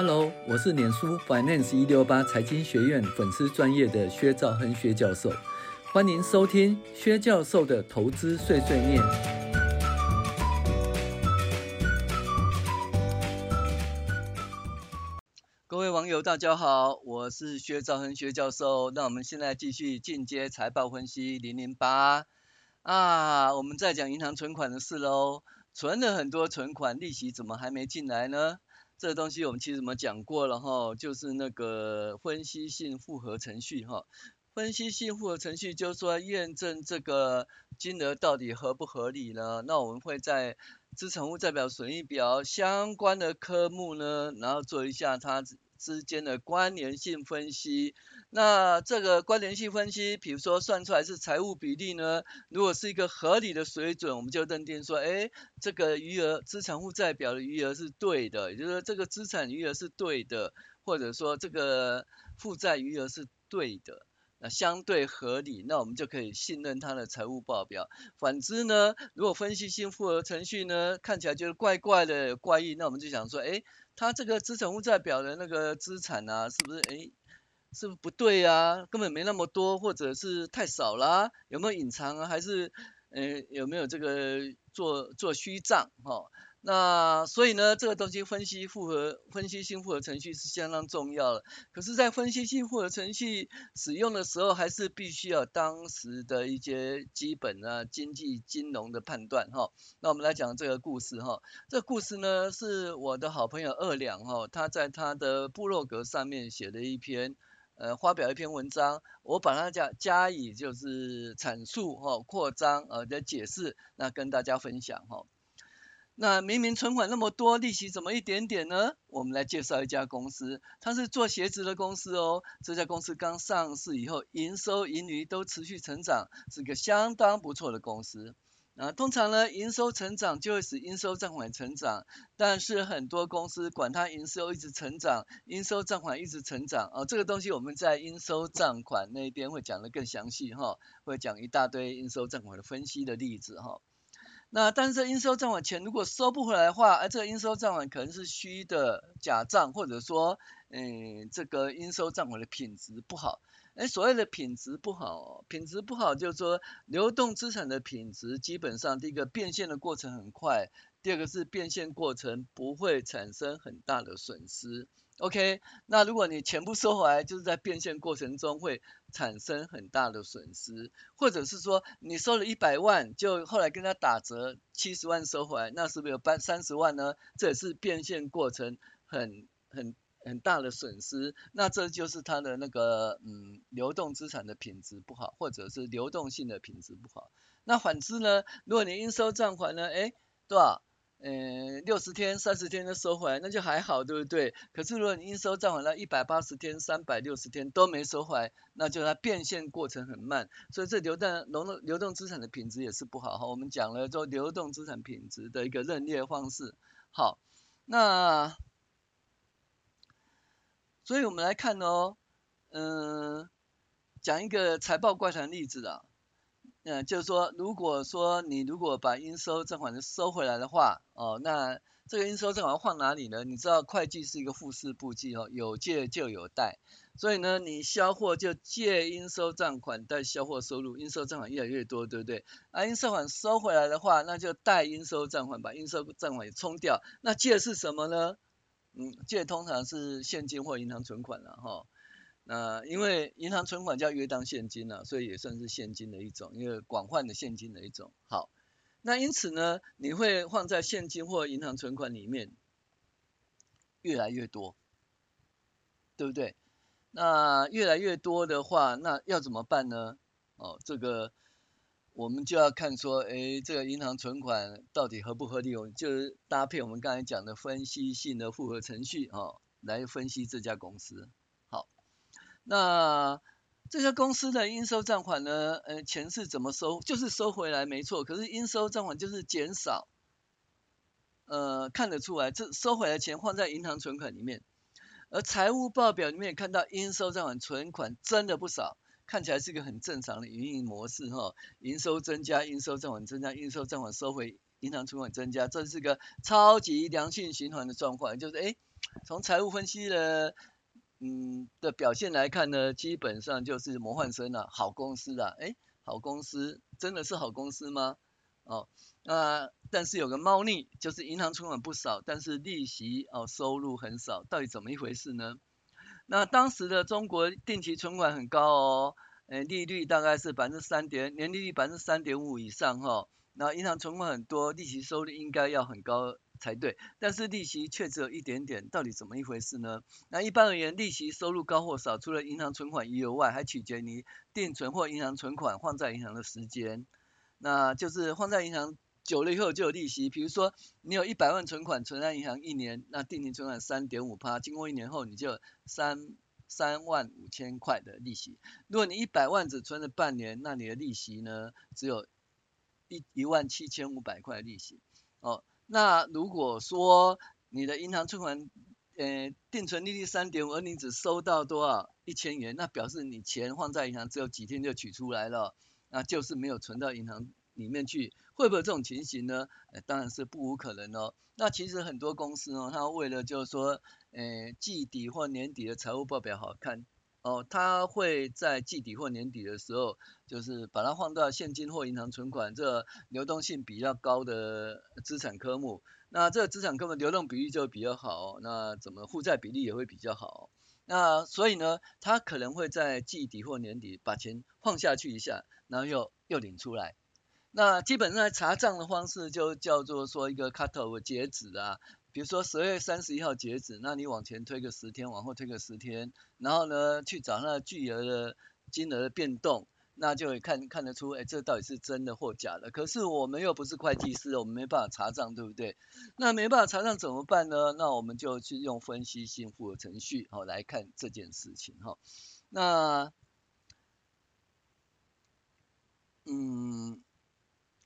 Hello，我是脸书 Finance 一六八财经学院粉丝专业的薛兆亨薛教授，欢迎收听薛教授的投资碎碎念。各位网友，大家好，我是薛兆亨薛教授。那我们现在继续进阶财报分析零零八啊，我们在讲银行存款的事喽。存了很多存款，利息怎么还没进来呢？这个东西我们其实怎么讲过了哈，就是那个分析性复合程序哈。分析性复合程序就是说验证这个金额到底合不合理呢？那我们会在资产负债表、损益表相关的科目呢，然后做一下它之间的关联性分析。那这个关联性分析，比如说算出来是财务比例呢，如果是一个合理的水准，我们就认定说，哎，这个余额资产负债表的余额是对的，也就是说这个资产余额是对的，或者说这个负债余额是对的，那相对合理，那我们就可以信任它的财务报表。反之呢，如果分析性复合程序呢，看起来就是怪怪的、怪异，那我们就想说，哎，他这个资产负债表的那个资产啊，是不是哎？是不是不对啊？根本没那么多，或者是太少啦？有没有隐藏啊？还是呃有没有这个做做虚账哈？那所以呢，这个东西分析复合分析性复合程序是相当重要的。可是，在分析性复合程序使用的时候，还是必须要当时的一些基本啊经济金融的判断哈。那我们来讲这个故事哈。这个故事呢，是我的好朋友二两哈，他在他的部落格上面写的一篇。呃，发表一篇文章，我把它加加以就是阐述哈、哦，扩张呃的解释，那跟大家分享哈、那明明存款那么多，利息怎么一点点呢？我们来介绍一家公司，它是做鞋子的公司哦。这家公司刚上市以后，营收盈余都持续成长，是个相当不错的公司。啊，通常呢，营收成长就会使应收账款成长，但是很多公司管它营收一直成长，应收账款一直成长，哦，这个东西我们在应收账款那边会讲得更详细哈，会讲一大堆应收账款的分析的例子哈。那但是应收账款钱如果收不回来的话，而这个应收账款可能是虚的假账，或者说，嗯，这个应收账款的品质不好。哎，所谓的品质不好，品质不好就是说流动资产的品质基本上，第一个变现的过程很快，第二个是变现过程不会产生很大的损失。OK，那如果你全部收回来，就是在变现过程中会产生很大的损失，或者是说你收了一百万，就后来跟他打折七十万收回来，那是不是有半三十万呢？这也是变现过程很很。很大的损失，那这就是它的那个嗯，流动资产的品质不好，或者是流动性的品质不好。那反之呢，如果你应收账款呢，哎，多少？嗯，六十天、三十天就收回来，那就还好，对不对？可是如果你应收账款了一百八十天、三百六十天都没收回来，那就它变现过程很慢，所以这流动流动流动资产的品质也是不好哈。我们讲了做流动资产品质的一个认列方式。好，那。所以我们来看哦，嗯，讲一个财报怪谈例子啊，嗯，就是说，如果说你如果把应收账款收回来的话，哦，那这个应收账款放哪里呢？你知道会计是一个复式簿记哦，有借就有贷，所以呢，你销货就借应收账款贷销货收入，应收账款越来越多，对不对？啊，应收款收回来的话，那就贷应收账款，把应收账款也冲掉，那借是什么呢？嗯，借通常是现金或银行存款了哈。那因为银行存款叫约当现金了，所以也算是现金的一种，因为广泛的现金的一种。好，那因此呢，你会放在现金或银行存款里面越来越多，对不对？那越来越多的话，那要怎么办呢？哦，这个。我们就要看说，哎，这个银行存款到底合不合理？我就是搭配我们刚才讲的分析性的复合程序、哦，来分析这家公司。那这家公司的应收账款呢？呃，钱是怎么收？就是收回来没错，可是应收账款就是减少。呃，看得出来，这收回来钱放在银行存款里面，而财务报表里面也看到应收账款存款真的不少。看起来是一个很正常的营运模式哈，营收增加，应收账款增加，应收账款收回银行存款增加，这是个超级良性循环的状况，就是哎，从财务分析的嗯的表现来看呢，基本上就是魔幻生啊，好公司啊，诶，好公司真的是好公司吗？哦，那但是有个猫腻，就是银行存款不少，但是利息哦收入很少，到底怎么一回事呢？那当时的中国定期存款很高哦，诶，利率大概是百分之三点，年利率百分之三点五以上哈、哦。那银行存款很多，利息收入应该要很高才对，但是利息却只有一点点，到底怎么一回事呢？那一般而言，利息收入高或少，除了银行存款余额外，还取决于定存或银行存款放在银行的时间。那就是放在银行久了以后就有利息，比如说你有一百万存款存在银行一年，那定期存款三点五趴，经过一年后你就三三万五千块的利息。如果你一百万只存了半年，那你的利息呢只有一一万七千五百块利息。哦，那如果说你的银行存款呃定存利率三点五，而你只收到多少一千元，那表示你钱放在银行只有几天就取出来了，那就是没有存到银行。里面去会不会有这种情形呢？呃，当然是不无可能哦。那其实很多公司哦，它为了就是说，呃，季底或年底的财务报表好看哦，他会在季底或年底的时候，就是把它放到现金或银行存款这流动性比较高的资产科目。那这个资产科目流动比例就比较好，那怎么负债比例也会比较好。那所以呢，他可能会在季底或年底把钱放下去一下，然后又又领出来。那基本上查账的方式就叫做说一个 cut off 截止啊，比如说十二月三十一号截止，那你往前推个十天，往后推个十天，然后呢去找那巨额的金额的变动，那就会看看得出，哎，这到底是真的或假的。可是我们又不是会计师，我们没办法查账，对不对？那没办法查账怎么办呢？那我们就去用分析性复合程序，好来看这件事情哈。那，嗯。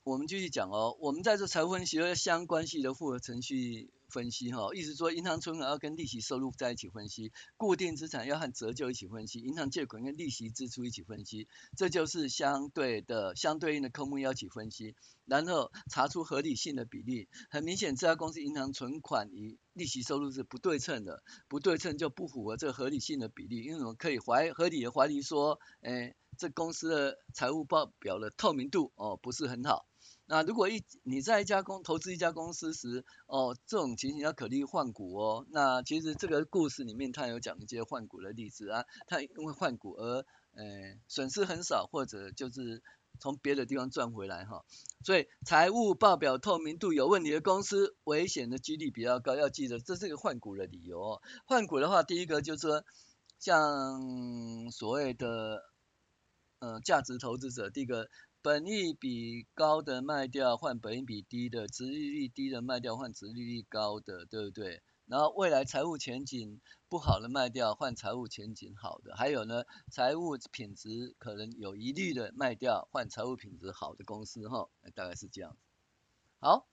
我们继续讲哦，我们在这财务分析相关系的复合程序分析哈，意思说银行存款要跟利息收入在一起分析，固定资产要和折旧一起分析，银行借款跟利息支出一起分析，这就是相对的相对应的科目要一起分析，然后查出合理性的比例。很明显，这家公司银行存款与利息收入是不对称的，不对称就不符合这个合理性的比例，因为我们可以怀合理的怀疑说，哎，这公司的财务报表的透明度哦不是很好。那如果一你在一家公投资一家公司时，哦，这种情形要考虑换股哦。那其实这个故事里面他有讲一些换股的例子啊，他因为换股而呃损失很少，或者就是从别的地方赚回来哈。所以财务报表透明度有问题的公司，危险的几率比较高。要记得这是一个换股的理由哦。换股的话，第一个就是说，像所谓的呃价值投资者，第一个。本益比高的卖掉换本益比低的，殖利率低的卖掉换殖利率高的，对不对？然后未来财务前景不好的卖掉换财务前景好的，还有呢，财务品质可能有疑虑的卖掉换财务品质好的公司哈，大概是这样。好。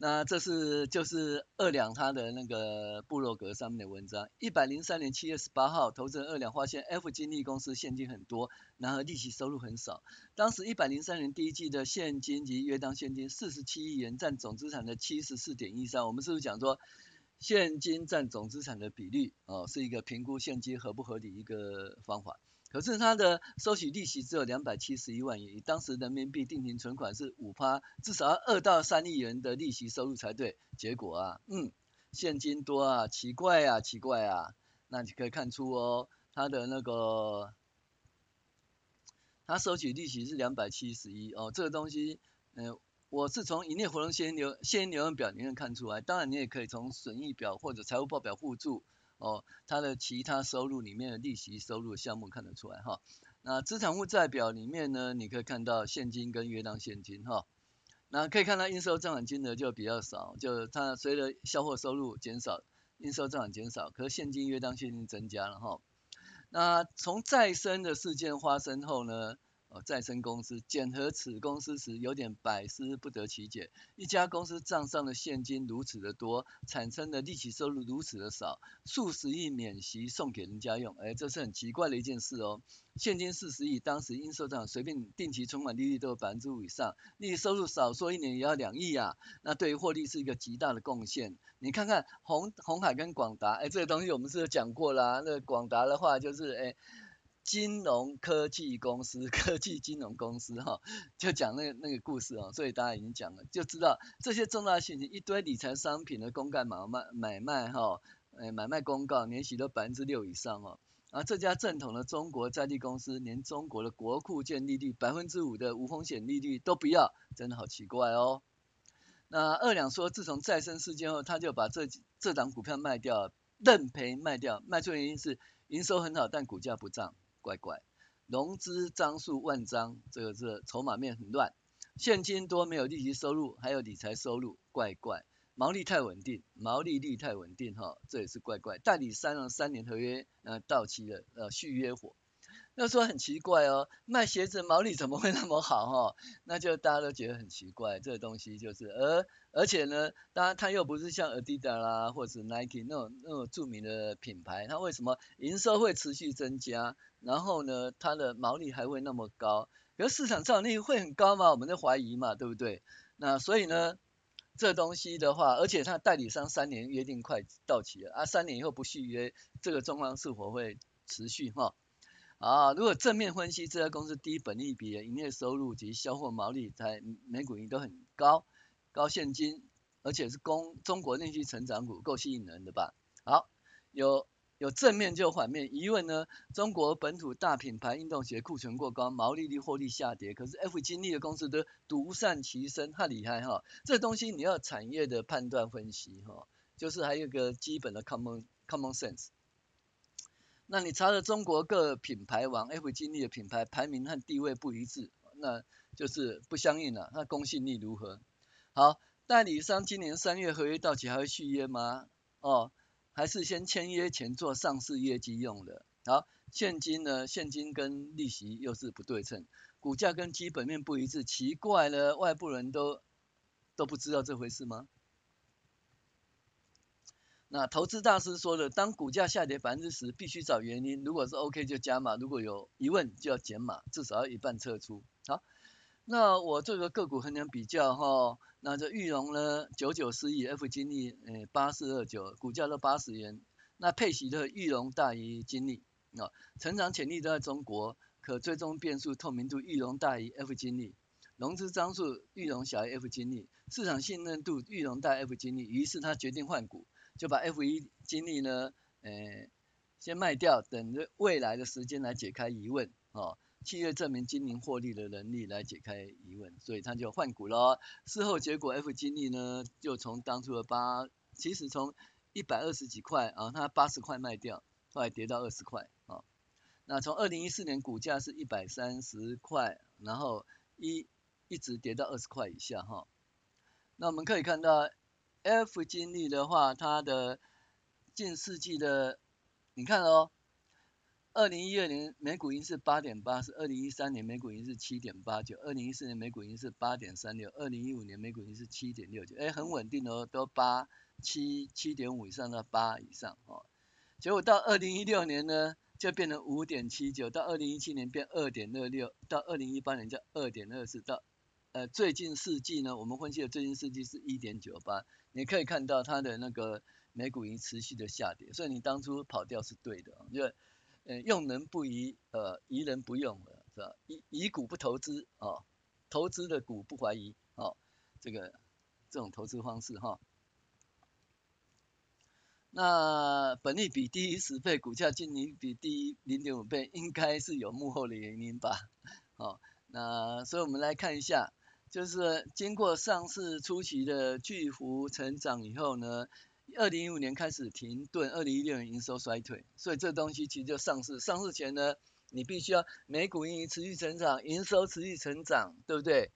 那这是就是二两他的那个部落格上面的文章。一百零三年七月十八号，投资人二两发现 F 金利公司现金很多，然后利息收入很少。当时一百零三年第一季的现金及约当现金四十七亿元，占总资产的七十四点一三。我们是不是讲说现金占总资产的比率哦，是一个评估现金合不合理一个方法？可是他的收取利息只有两百七十一万元，以当时人民币定期存款是五趴，至少要二到三亿元的利息收入才对。结果啊，嗯，现金多啊，奇怪啊，奇怪啊。那你可以看出哦，他的那个，他收取利息是两百七十一哦，这个东西，嗯、我是从营业活动现金流现金流量表里面看出来，当然你也可以从损益表或者财务报表附注。哦，它的其他收入里面的利息收入项目看得出来哈。那资产负债表里面呢，你可以看到现金跟约当现金哈。那可以看到应收账款金额就比较少，就它随着销货收入减少，应收账款减少，可是现金约当现金增加了哈。那从再生的事件发生后呢，哦，再生公司检核此公司时，有点百思不得其解。一家公司账上的现金如此的多，产生的利息收入如此的少，数十亿免息送给人家用，哎，这是很奇怪的一件事哦。现金四十亿，当时应收账随便定期存款利率都有百分之五以上，利息收入少说一年也要两亿啊，那对于获利是一个极大的贡献。你看看红红海跟广达，哎，这个东西我们是有讲过啦？那广达的话就是哎。金融科技公司，科技金融公司哈，就讲那个那个故事哦，所以大家已经讲了，就知道这些重大信息，一堆理财商品的公干买卖买卖哈，呃买卖公告年息都百分之六以上哦，而这家正统的中国在地公司，连中国的国库券利率百分之五的无风险利率都不要，真的好奇怪哦。那二两说，自从再生事件后，他就把这这档股票卖掉，认赔卖掉，卖出原因是营收很好，但股价不涨。怪怪，融资张数万张，这个是筹码面很乱，现金多没有利息收入，还有理财收入，怪怪，毛利太稳定，毛利率太稳定哈，这也是怪怪，代理商的三年合约呃到期了呃续约火。那说很奇怪哦，卖鞋子毛利怎么会那么好哈？那就大家都觉得很奇怪，这个东西就是，而而且呢，当然它又不是像 Adidas 啦，或者 Nike 那种那种著名的品牌，它为什么营收会持续增加？然后呢，它的毛利还会那么高？可是市场上利率会很高吗？我们在怀疑嘛，对不对？那所以呢，这东西的话，而且它代理商三年约定快到期了啊，三年以后不续约，这个状况是否会持续哈？啊，如果正面分析这家公司低本利比的营业收入及销货毛利，在每股盈都很高，高现金，而且是供中国内需成长股，够吸引人的吧？好，有有正面就反面，疑问呢？中国本土大品牌运动鞋库存过高，毛利率获利下跌，可是 F 金利的公司都独善其身，太厉害哈！这东西你要产业的判断分析哈，就是还有一个基本的 common common sense。那你查了中国各品牌网 F 金利的品牌排名和地位不一致，那就是不相应了。那公信力如何？好，代理商今年三月合约到期还会续约吗？哦，还是先签约前做上市业绩用的？好，现金呢？现金跟利息又是不对称，股价跟基本面不一致，奇怪了，外部人都都不知道这回事吗？那投资大师说的，当股价下跌百分之十，必须找原因。如果是 OK 就加码，如果有疑问就要减码，至少要一半撤出。好，那我这个个股衡量比较哈，那这裕隆呢，九九四亿，F 金利诶八四二九，股价都八十元。那配息的裕隆大于金利哦，成长潜力都在中国，可追踪变数透明度裕隆大于 F 金利，融资张数裕隆小于 F 金利，市场信任度裕隆大于 F 金利，于是他决定换股。就把 F 一金利呢，呃，先卖掉，等着未来的时间来解开疑问，哦，企业证明经营获利的能力来解开疑问，所以他就换股了。事后结果 F 金利呢，就从当初的八，其实从一百二十几块啊，他八十块卖掉，后来跌到二十块，啊，那从二零一四年股价是一百三十块，然后一一直跌到二十块以下，哈，那我们可以看到。F 金利的话，它的近世纪的，你看哦，二零一二年每股盈是八点八四，二零一三年每股盈是七点八九，二零一四年每股盈是八点三六，二零一五年每股盈是七点六九，哎，很稳定哦，都八七七点五以上到八以上哦。结果到二零一六年呢，就变成五点七九，到二零一七年变二点二六，到二零一八年就二点二四，到呃最近四季呢，我们分析的最近四季是一点九八。你可以看到它的那个每股盈持续的下跌，所以你当初跑掉是对的，因为呃用人不疑，呃疑人不用，是吧？疑疑股不投资啊，投资的股不怀疑啊，这个这种投资方式哈。那本益比低于十倍，股价净利比低于零点五倍，应该是有幕后的原因吧？哦，那所以我们来看一下。就是经过上市初期的巨幅成长以后呢，二零一五年开始停顿，二零一六年营收衰退，所以这东西其实就上市。上市前呢，你必须要每股盈余持续成长，营收持续成长，对不对？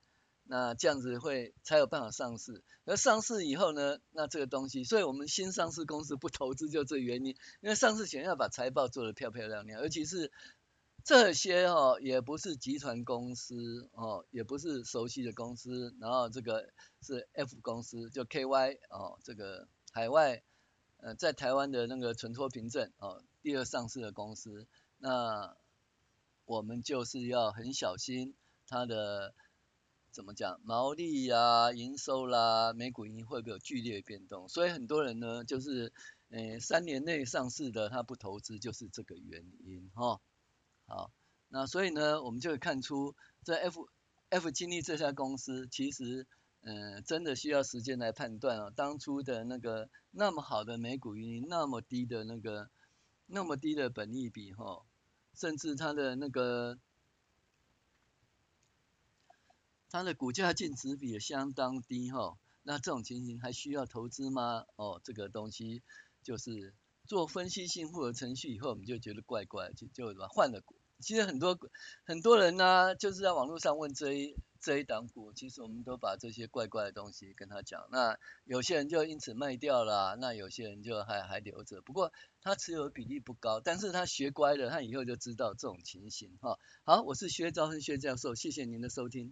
那这样子会才有办法上市。而上市以后呢，那这个东西，所以我们新上市公司不投资就这原因，因为上市前要把财报做得漂漂亮亮，尤其是这些哦也不是集团公司哦，也不是熟悉的公司，然后这个是 F 公司，就 KY 哦，这个海外呃在台湾的那个存托凭证哦，第二上市的公司，那我们就是要很小心它的怎么讲毛利啊、营收啦、每股盈会不会有剧烈变动，所以很多人呢就是呃三年内上市的他不投资就是这个原因哈。哦好，那所以呢，我们就会看出这 F F 经历这家公司，其实，嗯，真的需要时间来判断啊。当初的那个那么好的每股盈余，那么低的那个那么低的本利比哈，甚至它的那个它的股价净值比也相当低哈。那这种情形还需要投资吗？哦，这个东西就是。做分析性复合程序以后，我们就觉得怪怪，就就什么换了股。其实很多很多人呢、就是在网络上问这一这一档股，其实我们都把这些怪怪的东西跟他讲。那有些人就因此卖掉了，那有些人就还还留着。不过他持有比例不高，但是他学乖了，他以后就知道这种情形哈。好，我是薛兆亨薛教授，谢谢您的收听。